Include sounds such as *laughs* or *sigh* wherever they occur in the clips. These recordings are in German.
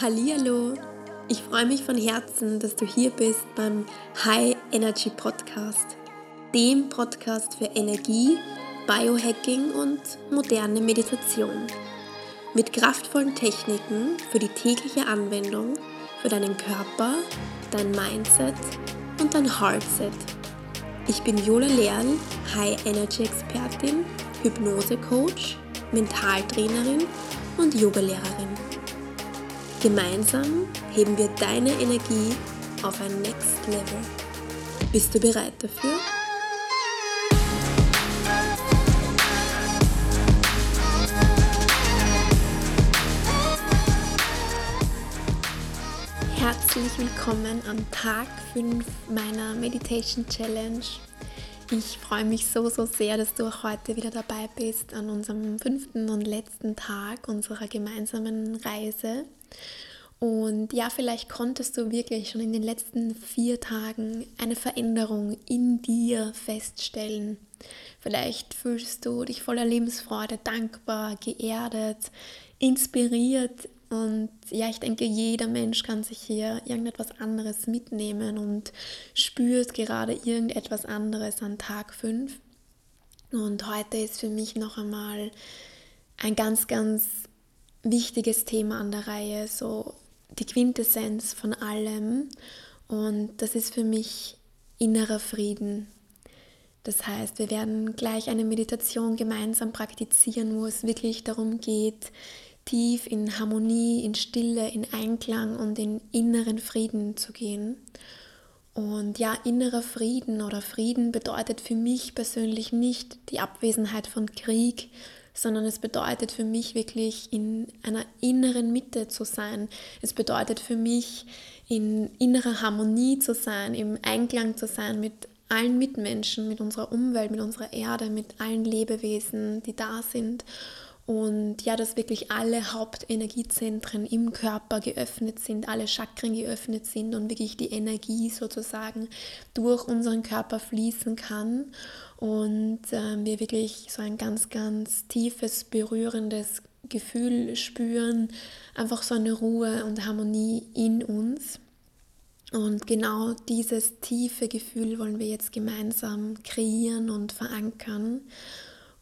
Hallihallo! Ich freue mich von Herzen, dass du hier bist beim High Energy Podcast, dem Podcast für Energie, Biohacking und moderne Meditation. Mit kraftvollen Techniken für die tägliche Anwendung für deinen Körper, dein Mindset und dein Heartset. Ich bin Jola Lerl, High Energy Expertin, Hypnose Coach, Mentaltrainerin und Yogalehrerin. Gemeinsam heben wir deine Energie auf ein Next Level. Bist du bereit dafür? Herzlich willkommen am Tag 5 meiner Meditation Challenge. Ich freue mich so, so sehr, dass du auch heute wieder dabei bist an unserem fünften und letzten Tag unserer gemeinsamen Reise. Und ja, vielleicht konntest du wirklich schon in den letzten vier Tagen eine Veränderung in dir feststellen. Vielleicht fühlst du dich voller Lebensfreude, dankbar, geerdet, inspiriert. Und ja, ich denke, jeder Mensch kann sich hier irgendetwas anderes mitnehmen und spürt gerade irgendetwas anderes an Tag 5. Und heute ist für mich noch einmal ein ganz, ganz wichtiges Thema an der Reihe, so die Quintessenz von allem. Und das ist für mich innerer Frieden. Das heißt, wir werden gleich eine Meditation gemeinsam praktizieren, wo es wirklich darum geht, tief in Harmonie, in Stille, in Einklang und in inneren Frieden zu gehen. Und ja, innerer Frieden oder Frieden bedeutet für mich persönlich nicht die Abwesenheit von Krieg, sondern es bedeutet für mich wirklich in einer inneren Mitte zu sein. Es bedeutet für mich in innerer Harmonie zu sein, im Einklang zu sein mit allen Mitmenschen, mit unserer Umwelt, mit unserer Erde, mit allen Lebewesen, die da sind. Und ja, dass wirklich alle Hauptenergiezentren im Körper geöffnet sind, alle Chakren geöffnet sind und wirklich die Energie sozusagen durch unseren Körper fließen kann und äh, wir wirklich so ein ganz, ganz tiefes, berührendes Gefühl spüren, einfach so eine Ruhe und Harmonie in uns. Und genau dieses tiefe Gefühl wollen wir jetzt gemeinsam kreieren und verankern.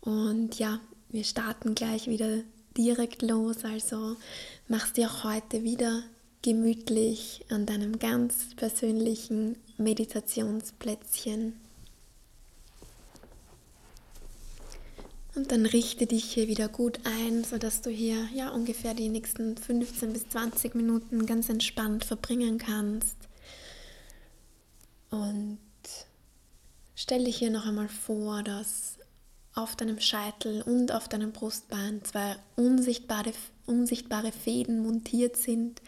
Und ja, wir starten gleich wieder direkt los. Also machst dir auch heute wieder gemütlich an deinem ganz persönlichen Meditationsplätzchen. Und dann richte dich hier wieder gut ein, sodass du hier ja ungefähr die nächsten 15 bis 20 Minuten ganz entspannt verbringen kannst. Und stell dich hier noch einmal vor, dass auf deinem Scheitel und auf deinem Brustbein zwei unsichtbare, unsichtbare Fäden montiert sind.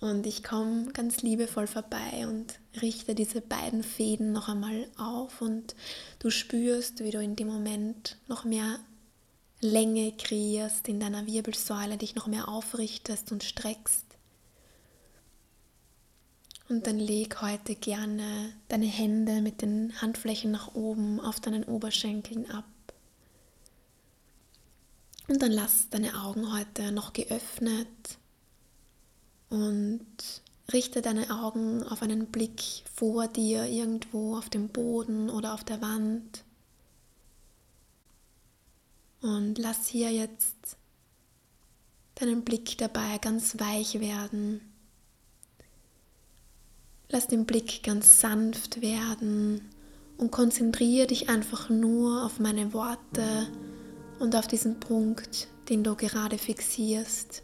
Und ich komme ganz liebevoll vorbei und richte diese beiden Fäden noch einmal auf und du spürst, wie du in dem Moment noch mehr Länge kreierst in deiner Wirbelsäule, dich noch mehr aufrichtest und streckst. Und dann leg heute gerne deine Hände mit den Handflächen nach oben auf deinen Oberschenkeln ab. Und dann lass deine Augen heute noch geöffnet und richte deine Augen auf einen Blick vor dir irgendwo auf dem Boden oder auf der Wand. Und lass hier jetzt deinen Blick dabei ganz weich werden. Lass den Blick ganz sanft werden und konzentriere dich einfach nur auf meine Worte und auf diesen Punkt, den du gerade fixierst.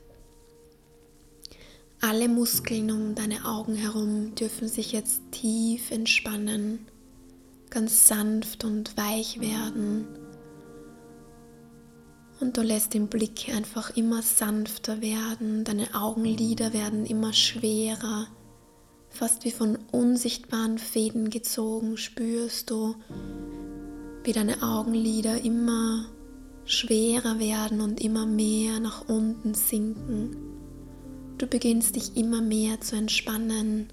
Alle Muskeln um deine Augen herum dürfen sich jetzt tief entspannen, ganz sanft und weich werden. Und du lässt den Blick einfach immer sanfter werden, deine Augenlider werden immer schwerer, fast wie von unsichtbaren Fäden gezogen spürst du, wie deine Augenlider immer schwerer werden und immer mehr nach unten sinken. Du beginnst dich immer mehr zu entspannen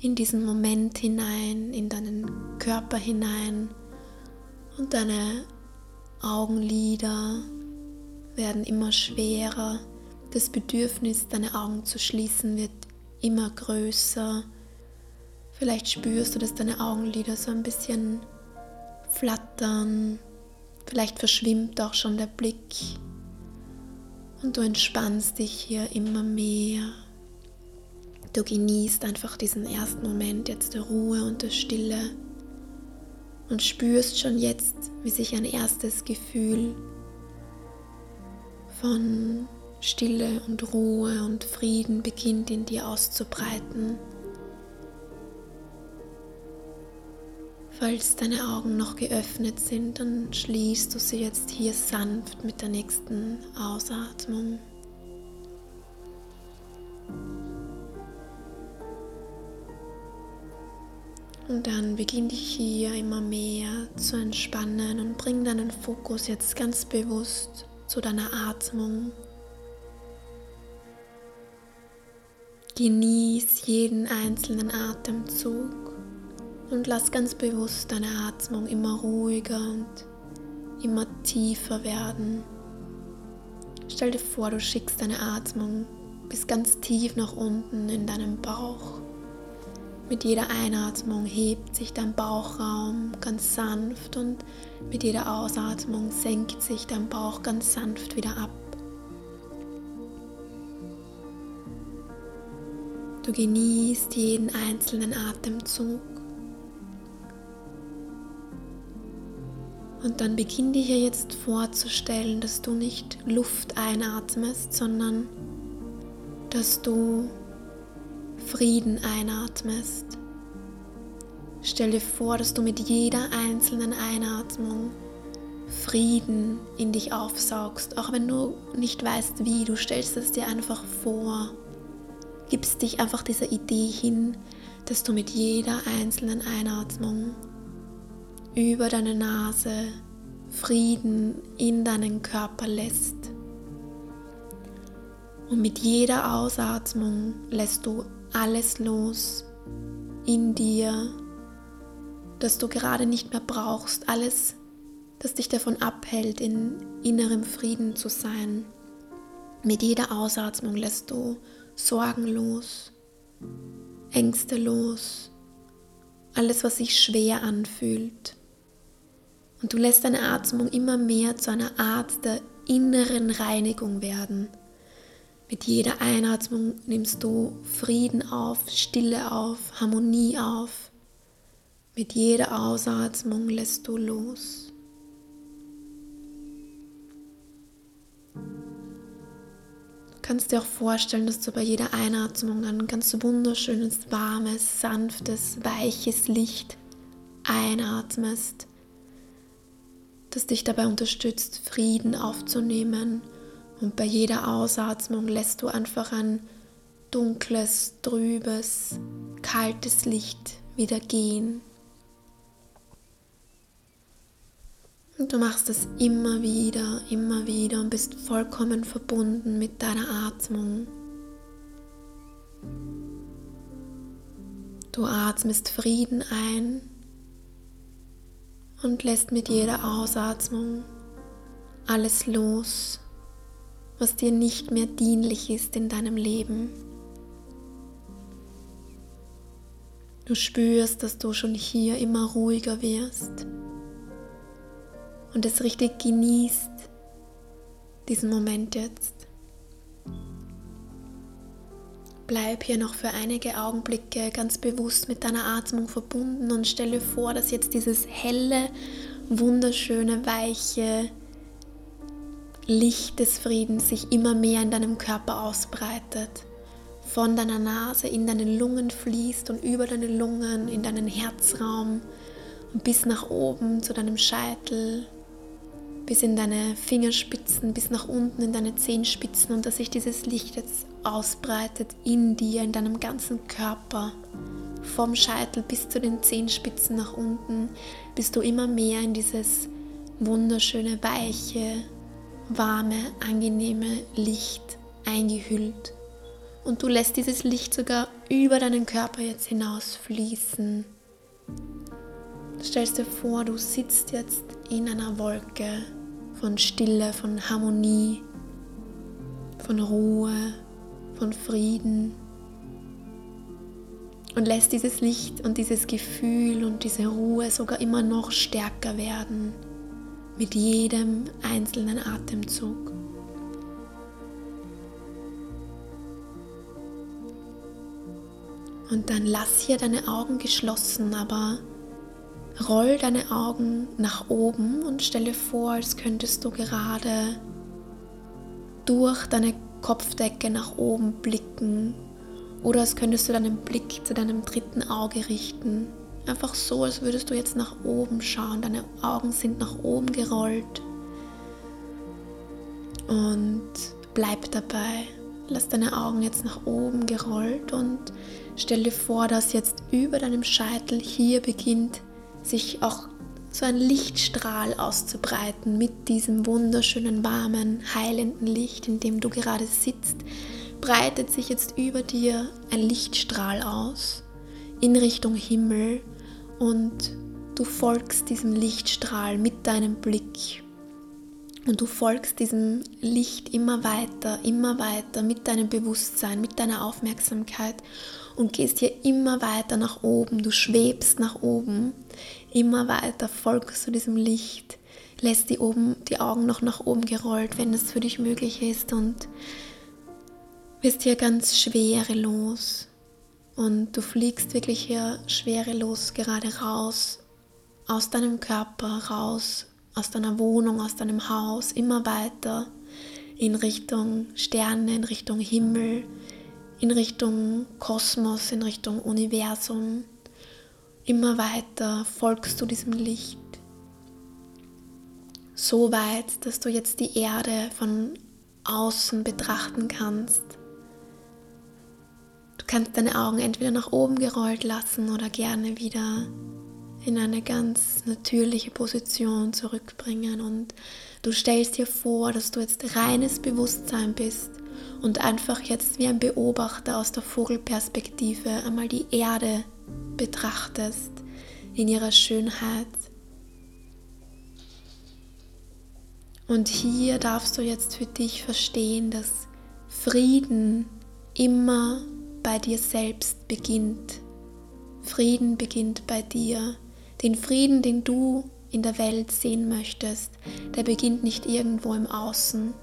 in diesen Moment hinein, in deinen Körper hinein und deine Augenlider werden immer schwerer, das Bedürfnis, deine Augen zu schließen, wird immer größer. Vielleicht spürst du, dass deine Augenlider so ein bisschen flattern. Vielleicht verschwimmt auch schon der Blick. Und du entspannst dich hier immer mehr. Du genießt einfach diesen ersten Moment jetzt der Ruhe und der Stille und spürst schon jetzt, wie sich ein erstes Gefühl von Stille und Ruhe und Frieden beginnt in dir auszubreiten. Falls deine Augen noch geöffnet sind, dann schließt du sie jetzt hier sanft mit der nächsten Ausatmung. Und dann beginn dich hier immer mehr zu entspannen und bring deinen Fokus jetzt ganz bewusst zu deiner Atmung. Genieß jeden einzelnen Atemzug und lass ganz bewusst deine Atmung immer ruhiger und immer tiefer werden. Stell dir vor, du schickst deine Atmung bis ganz tief nach unten in deinem Bauch. Mit jeder Einatmung hebt sich dein Bauchraum ganz sanft und mit jeder Ausatmung senkt sich dein Bauch ganz sanft wieder ab. Du genießt jeden einzelnen Atemzug. Und dann beginn dir hier jetzt vorzustellen, dass du nicht Luft einatmest, sondern dass du Frieden einatmest. Stell dir vor, dass du mit jeder einzelnen Einatmung Frieden in dich aufsaugst, auch wenn du nicht weißt wie, du stellst es dir einfach vor. Gibst dich einfach dieser Idee hin, dass du mit jeder einzelnen Einatmung über deine Nase Frieden in deinen Körper lässt. Und mit jeder Ausatmung lässt du alles los in dir, das du gerade nicht mehr brauchst, alles, das dich davon abhält, in innerem Frieden zu sein. Mit jeder Ausatmung lässt du Sorgen los, Ängste los, alles, was sich schwer anfühlt. Und du lässt deine Atmung immer mehr zu einer Art der inneren Reinigung werden. Mit jeder Einatmung nimmst du Frieden auf, Stille auf, Harmonie auf. Mit jeder Ausatmung lässt du los. Du kannst dir auch vorstellen, dass du bei jeder Einatmung ein ganz wunderschönes, warmes, sanftes, weiches Licht einatmest, das dich dabei unterstützt, Frieden aufzunehmen und bei jeder Ausatmung lässt du einfach ein dunkles, trübes, kaltes Licht wieder gehen. Und du machst es immer wieder, immer wieder und bist vollkommen verbunden mit deiner Atmung. Du atmest Frieden ein und lässt mit jeder Ausatmung alles los, was dir nicht mehr dienlich ist in deinem Leben. Du spürst, dass du schon hier immer ruhiger wirst und es richtig genießt, diesen Moment jetzt. Bleib hier noch für einige Augenblicke ganz bewusst mit deiner Atmung verbunden und stelle vor, dass jetzt dieses helle, wunderschöne, weiche, Licht des Friedens sich immer mehr in deinem Körper ausbreitet, von deiner Nase in deine Lungen fließt und über deine Lungen in deinen Herzraum und bis nach oben zu deinem Scheitel, bis in deine Fingerspitzen, bis nach unten in deine Zehenspitzen und dass sich dieses Licht jetzt ausbreitet in dir, in deinem ganzen Körper. Vom Scheitel bis zu den Zehenspitzen nach unten bist du immer mehr in dieses wunderschöne, weiche, warme, angenehme Licht eingehüllt. Und du lässt dieses Licht sogar über deinen Körper jetzt hinaus fließen. Du stellst dir vor, du sitzt jetzt in einer Wolke von Stille, von Harmonie. von Ruhe, von Frieden und lässt dieses Licht und dieses Gefühl und diese Ruhe sogar immer noch stärker werden mit jedem einzelnen Atemzug. Und dann lass hier deine Augen geschlossen, aber roll deine Augen nach oben und stelle vor, als könntest du gerade durch deine Kopfdecke nach oben blicken oder als könntest du deinen Blick zu deinem dritten Auge richten. Einfach so, als würdest du jetzt nach oben schauen. Deine Augen sind nach oben gerollt. Und bleib dabei. Lass deine Augen jetzt nach oben gerollt und stell dir vor, dass jetzt über deinem Scheitel hier beginnt sich auch so ein Lichtstrahl auszubreiten mit diesem wunderschönen, warmen, heilenden Licht, in dem du gerade sitzt, breitet sich jetzt über dir ein Lichtstrahl aus in Richtung Himmel und du folgst diesem Lichtstrahl mit deinem Blick. Und du folgst diesem Licht immer weiter, immer weiter mit deinem Bewusstsein, mit deiner Aufmerksamkeit und gehst hier immer weiter nach oben. Du schwebst nach oben, immer weiter folgst du diesem Licht, lässt die, oben, die Augen noch nach oben gerollt, wenn es für dich möglich ist und wirst hier ganz schwerelos. Und du fliegst wirklich hier schwerelos gerade raus aus deinem Körper, raus aus deiner Wohnung, aus deinem Haus, immer weiter in Richtung Sterne, in Richtung Himmel, in Richtung Kosmos, in Richtung Universum. Immer weiter folgst du diesem Licht. So weit, dass du jetzt die Erde von außen betrachten kannst. Du kannst deine Augen entweder nach oben gerollt lassen oder gerne wieder in eine ganz natürliche Position zurückbringen und du stellst dir vor, dass du jetzt reines Bewusstsein bist und einfach jetzt wie ein Beobachter aus der Vogelperspektive einmal die Erde betrachtest in ihrer Schönheit. Und hier darfst du jetzt für dich verstehen, dass Frieden immer bei dir selbst beginnt. Frieden beginnt bei dir. Den Frieden, den du in der Welt sehen möchtest, der beginnt nicht irgendwo im Außen,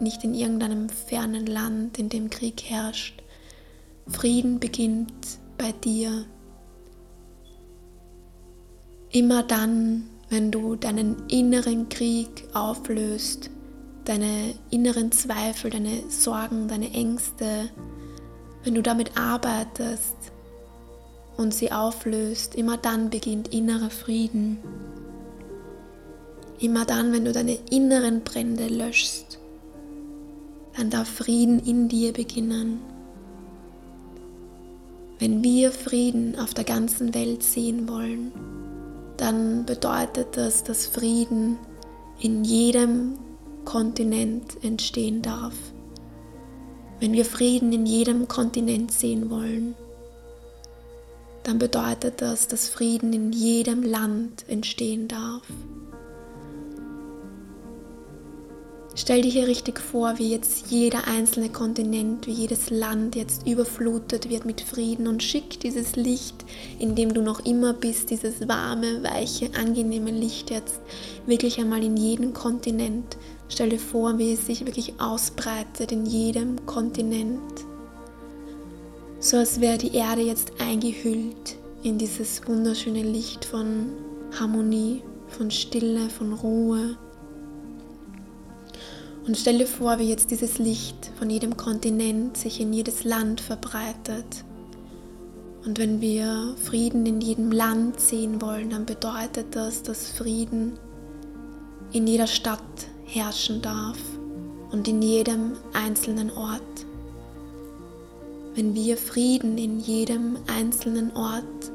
nicht in irgendeinem fernen Land, in dem Krieg herrscht. Frieden beginnt bei dir. Immer dann, wenn du deinen inneren Krieg auflöst, deine inneren Zweifel, deine Sorgen, deine Ängste, wenn du damit arbeitest und sie auflöst, immer dann beginnt innerer Frieden. Immer dann, wenn du deine inneren Brände löschst, dann darf Frieden in dir beginnen. Wenn wir Frieden auf der ganzen Welt sehen wollen, dann bedeutet das, dass Frieden in jedem Kontinent entstehen darf. Wenn wir Frieden in jedem Kontinent sehen wollen, dann bedeutet das, dass Frieden in jedem Land entstehen darf. Stell dir hier richtig vor, wie jetzt jeder einzelne Kontinent, wie jedes Land jetzt überflutet wird mit Frieden und schick dieses Licht, in dem du noch immer bist, dieses warme, weiche, angenehme Licht jetzt wirklich einmal in jeden Kontinent. Stell dir vor, wie es sich wirklich ausbreitet in jedem Kontinent so als wäre die Erde jetzt eingehüllt in dieses wunderschöne Licht von Harmonie, von Stille, von Ruhe. Und stell dir vor, wie jetzt dieses Licht von jedem Kontinent sich in jedes Land verbreitet. Und wenn wir Frieden in jedem Land sehen wollen, dann bedeutet das, dass Frieden in jeder Stadt herrschen darf und in jedem einzelnen Ort. Wenn wir Frieden in jedem einzelnen Ort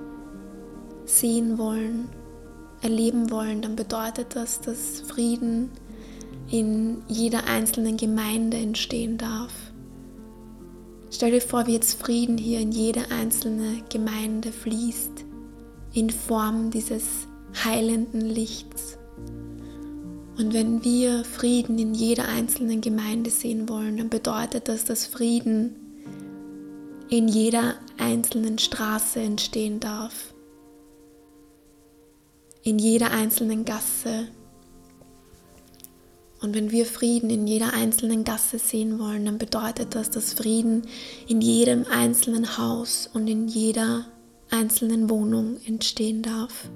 sehen wollen, erleben wollen, dann bedeutet das, dass Frieden in jeder einzelnen Gemeinde entstehen darf. Stell dir vor, wie jetzt Frieden hier in jede einzelne Gemeinde fließt, in Form dieses heilenden Lichts. Und wenn wir Frieden in jeder einzelnen Gemeinde sehen wollen, dann bedeutet das, dass Frieden in jeder einzelnen Straße entstehen darf, in jeder einzelnen Gasse. Und wenn wir Frieden in jeder einzelnen Gasse sehen wollen, dann bedeutet das, dass Frieden in jedem einzelnen Haus und in jeder einzelnen Wohnung entstehen darf.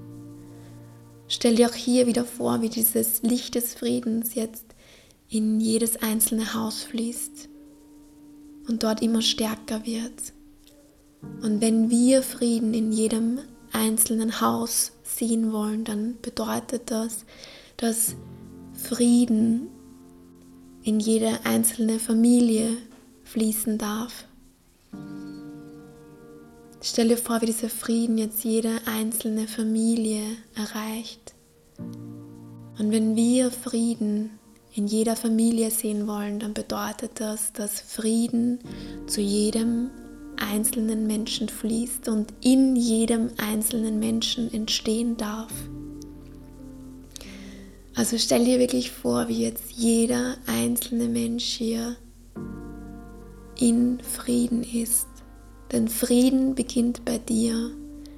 Stell dir auch hier wieder vor, wie dieses Licht des Friedens jetzt in jedes einzelne Haus fließt und dort immer stärker wird. Und wenn wir Frieden in jedem einzelnen Haus sehen wollen, dann bedeutet das, dass Frieden in jede einzelne Familie fließen darf. Stell dir vor, wie dieser Frieden jetzt jede einzelne Familie erreicht. Und wenn wir Frieden in jeder Familie sehen wollen, dann bedeutet das, dass Frieden zu jedem einzelnen Menschen fließt und in jedem einzelnen Menschen entstehen darf. Also stell dir wirklich vor, wie jetzt jeder einzelne Mensch hier in Frieden ist denn Frieden beginnt bei dir.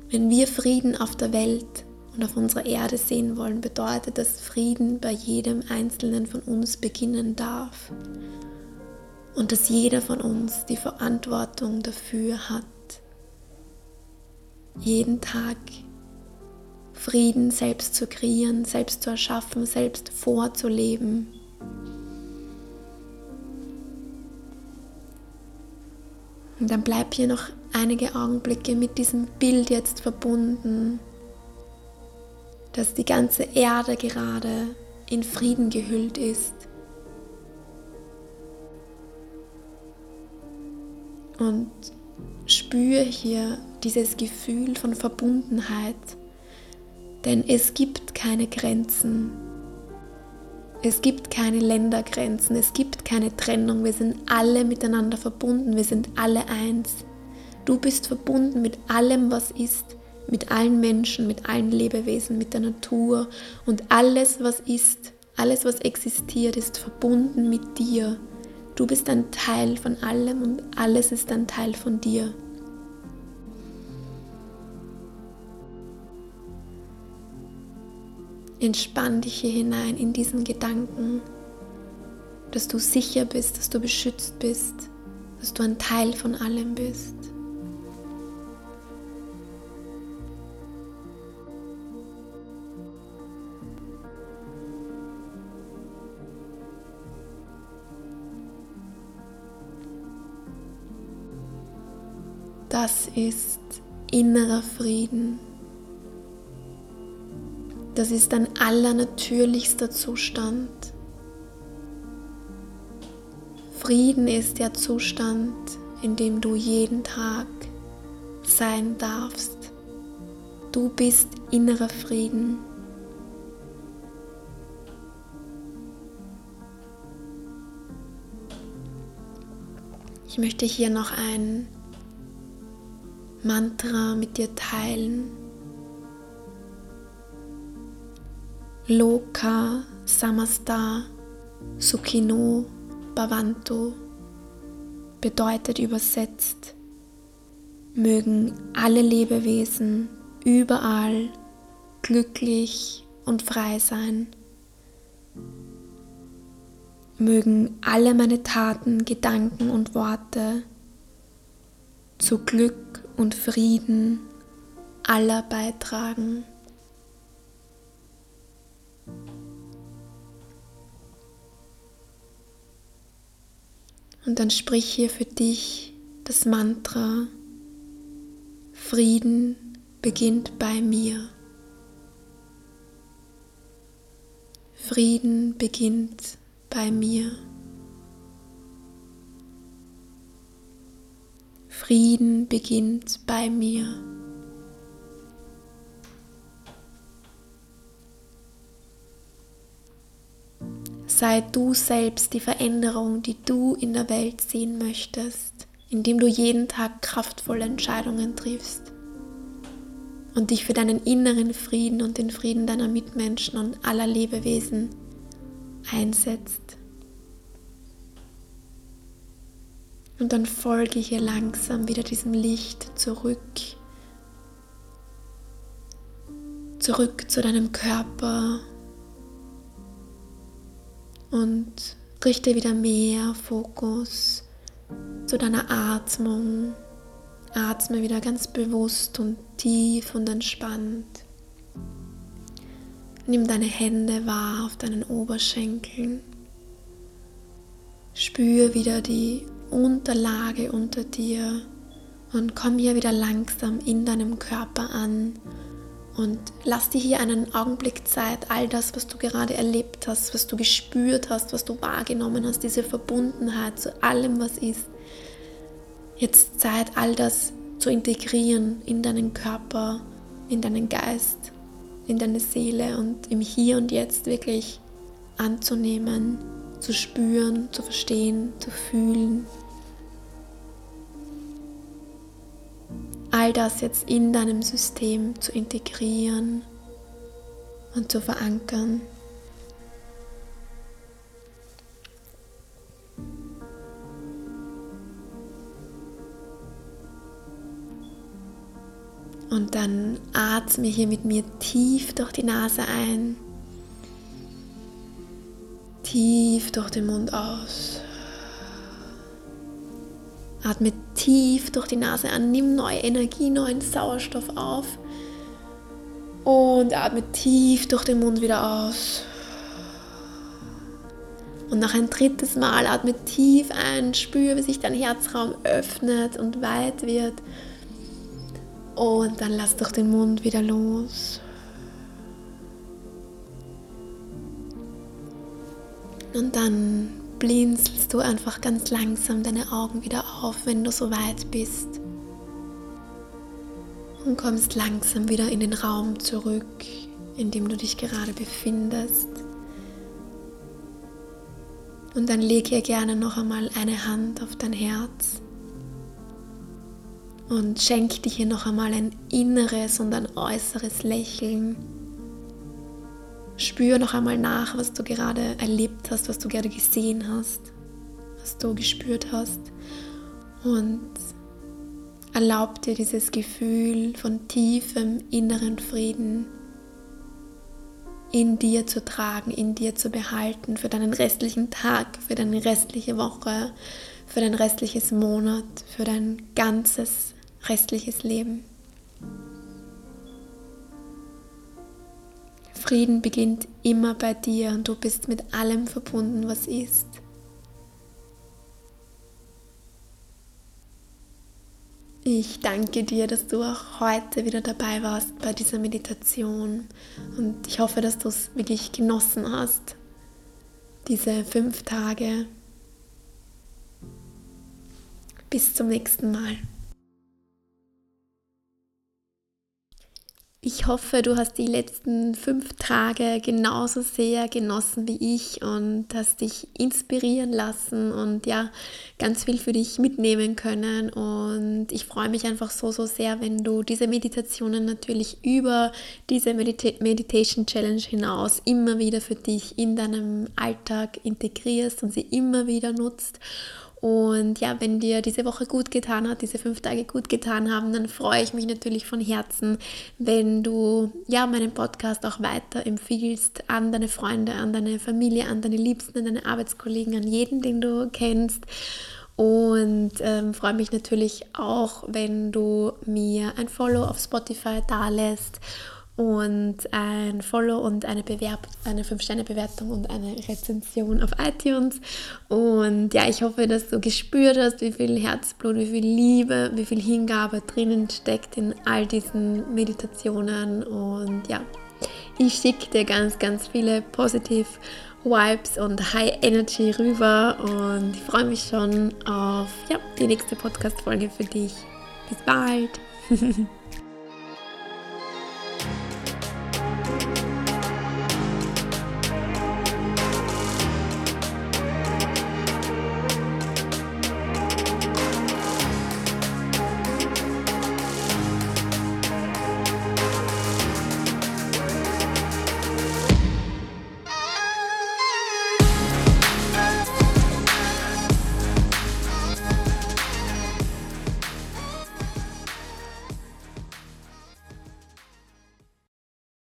Wenn wir Frieden auf der Welt und auf unserer Erde sehen wollen, bedeutet das Frieden bei jedem Einzelnen von uns beginnen darf. Und dass jeder von uns die Verantwortung dafür hat, jeden Tag Frieden selbst zu kreieren, selbst zu erschaffen, selbst vorzuleben. Und dann bleib hier noch einige Augenblicke mit diesem Bild jetzt verbunden, dass die ganze Erde gerade in Frieden gehüllt ist. Und spüre hier dieses Gefühl von Verbundenheit, denn es gibt keine Grenzen es gibt keine Ländergrenzen, es gibt keine Trennung, wir sind alle miteinander verbunden, wir sind alle eins. Du bist verbunden mit allem, was ist, mit allen Menschen, mit allen Lebewesen, mit der Natur und alles, was ist, alles, was existiert, ist verbunden mit dir. Du bist ein Teil von allem und alles ist ein Teil von dir. Entspann dich hier hinein in diesen Gedanken, dass du sicher bist, dass du beschützt bist, dass du ein Teil von allem bist. Das ist innerer Frieden. Das ist ein allernatürlichster Zustand. Frieden ist der Zustand, in dem du jeden Tag sein darfst. Du bist innerer Frieden. Ich möchte hier noch ein Mantra mit dir teilen. Loka Samasta Sukhino Bhavantu bedeutet übersetzt, mögen alle Lebewesen überall glücklich und frei sein. Mögen alle meine Taten, Gedanken und Worte zu Glück und Frieden aller beitragen. Und dann sprich hier für dich das Mantra, Frieden beginnt bei mir. Frieden beginnt bei mir. Frieden beginnt bei mir. sei du selbst die Veränderung, die du in der Welt sehen möchtest, indem du jeden Tag kraftvolle Entscheidungen triffst und dich für deinen inneren Frieden und den Frieden deiner Mitmenschen und aller Lebewesen einsetzt. Und dann folge hier langsam wieder diesem Licht zurück. Zurück zu deinem Körper. Und richte wieder mehr Fokus zu deiner Atmung. Atme wieder ganz bewusst und tief und entspannt. Nimm deine Hände wahr auf deinen Oberschenkeln. Spür wieder die Unterlage unter dir und komm hier wieder langsam in deinem Körper an und lass dir hier einen Augenblick Zeit, all das, was du gerade erlebt hast, was du gespürt hast, was du wahrgenommen hast, diese Verbundenheit zu allem, was ist. Jetzt Zeit, all das zu integrieren in deinen Körper, in deinen Geist, in deine Seele und im Hier und Jetzt wirklich anzunehmen, zu spüren, zu verstehen, zu fühlen. All das jetzt in deinem System zu integrieren und zu verankern. Und dann atme hier mit mir tief durch die Nase ein, tief durch den Mund aus. Atme tief durch die Nase an, nimm neue Energie, neuen Sauerstoff auf und atme tief durch den Mund wieder aus. Und noch ein drittes Mal atme tief ein, spüre, wie sich dein Herzraum öffnet und weit wird. Und dann lass durch den Mund wieder los. Und dann blinzelst du einfach ganz langsam deine Augen wieder auf, wenn du so weit bist. Und kommst langsam wieder in den Raum zurück, in dem du dich gerade befindest. Und dann leg hier gerne noch einmal eine Hand auf dein Herz und schenk dir hier noch einmal ein inneres und ein äußeres Lächeln Spür noch einmal nach, was du gerade erlebt hast, was du gerade gesehen hast, was du gespürt hast. Und erlaub dir dieses Gefühl von tiefem inneren Frieden in dir zu tragen, in dir zu behalten für deinen restlichen Tag, für deine restliche Woche, für dein restliches Monat, für dein ganzes restliches Leben. Frieden beginnt immer bei dir und du bist mit allem verbunden, was ist. Ich danke dir, dass du auch heute wieder dabei warst bei dieser Meditation und ich hoffe, dass du es wirklich genossen hast, diese fünf Tage. Bis zum nächsten Mal. Ich hoffe, du hast die letzten fünf Tage genauso sehr genossen wie ich und hast dich inspirieren lassen und ja, ganz viel für dich mitnehmen können. Und ich freue mich einfach so, so sehr, wenn du diese Meditationen natürlich über diese Medita Meditation Challenge hinaus immer wieder für dich in deinem Alltag integrierst und sie immer wieder nutzt. Und ja, wenn dir diese Woche gut getan hat, diese fünf Tage gut getan haben, dann freue ich mich natürlich von Herzen, wenn du ja meinen Podcast auch weiter empfiehlst an deine Freunde, an deine Familie, an deine Liebsten, an deine Arbeitskollegen, an jeden, den du kennst. Und ähm, freue mich natürlich auch, wenn du mir ein Follow auf Spotify da lässt und ein Follow und eine, Bewerb eine 5-Sterne-Bewertung und eine Rezension auf iTunes. Und ja, ich hoffe, dass du gespürt hast, wie viel Herzblut, wie viel Liebe, wie viel Hingabe drinnen steckt in all diesen Meditationen. Und ja, ich schicke dir ganz, ganz viele positive Vibes und High Energy rüber und ich freue mich schon auf ja, die nächste Podcast-Folge für dich. Bis bald! *laughs*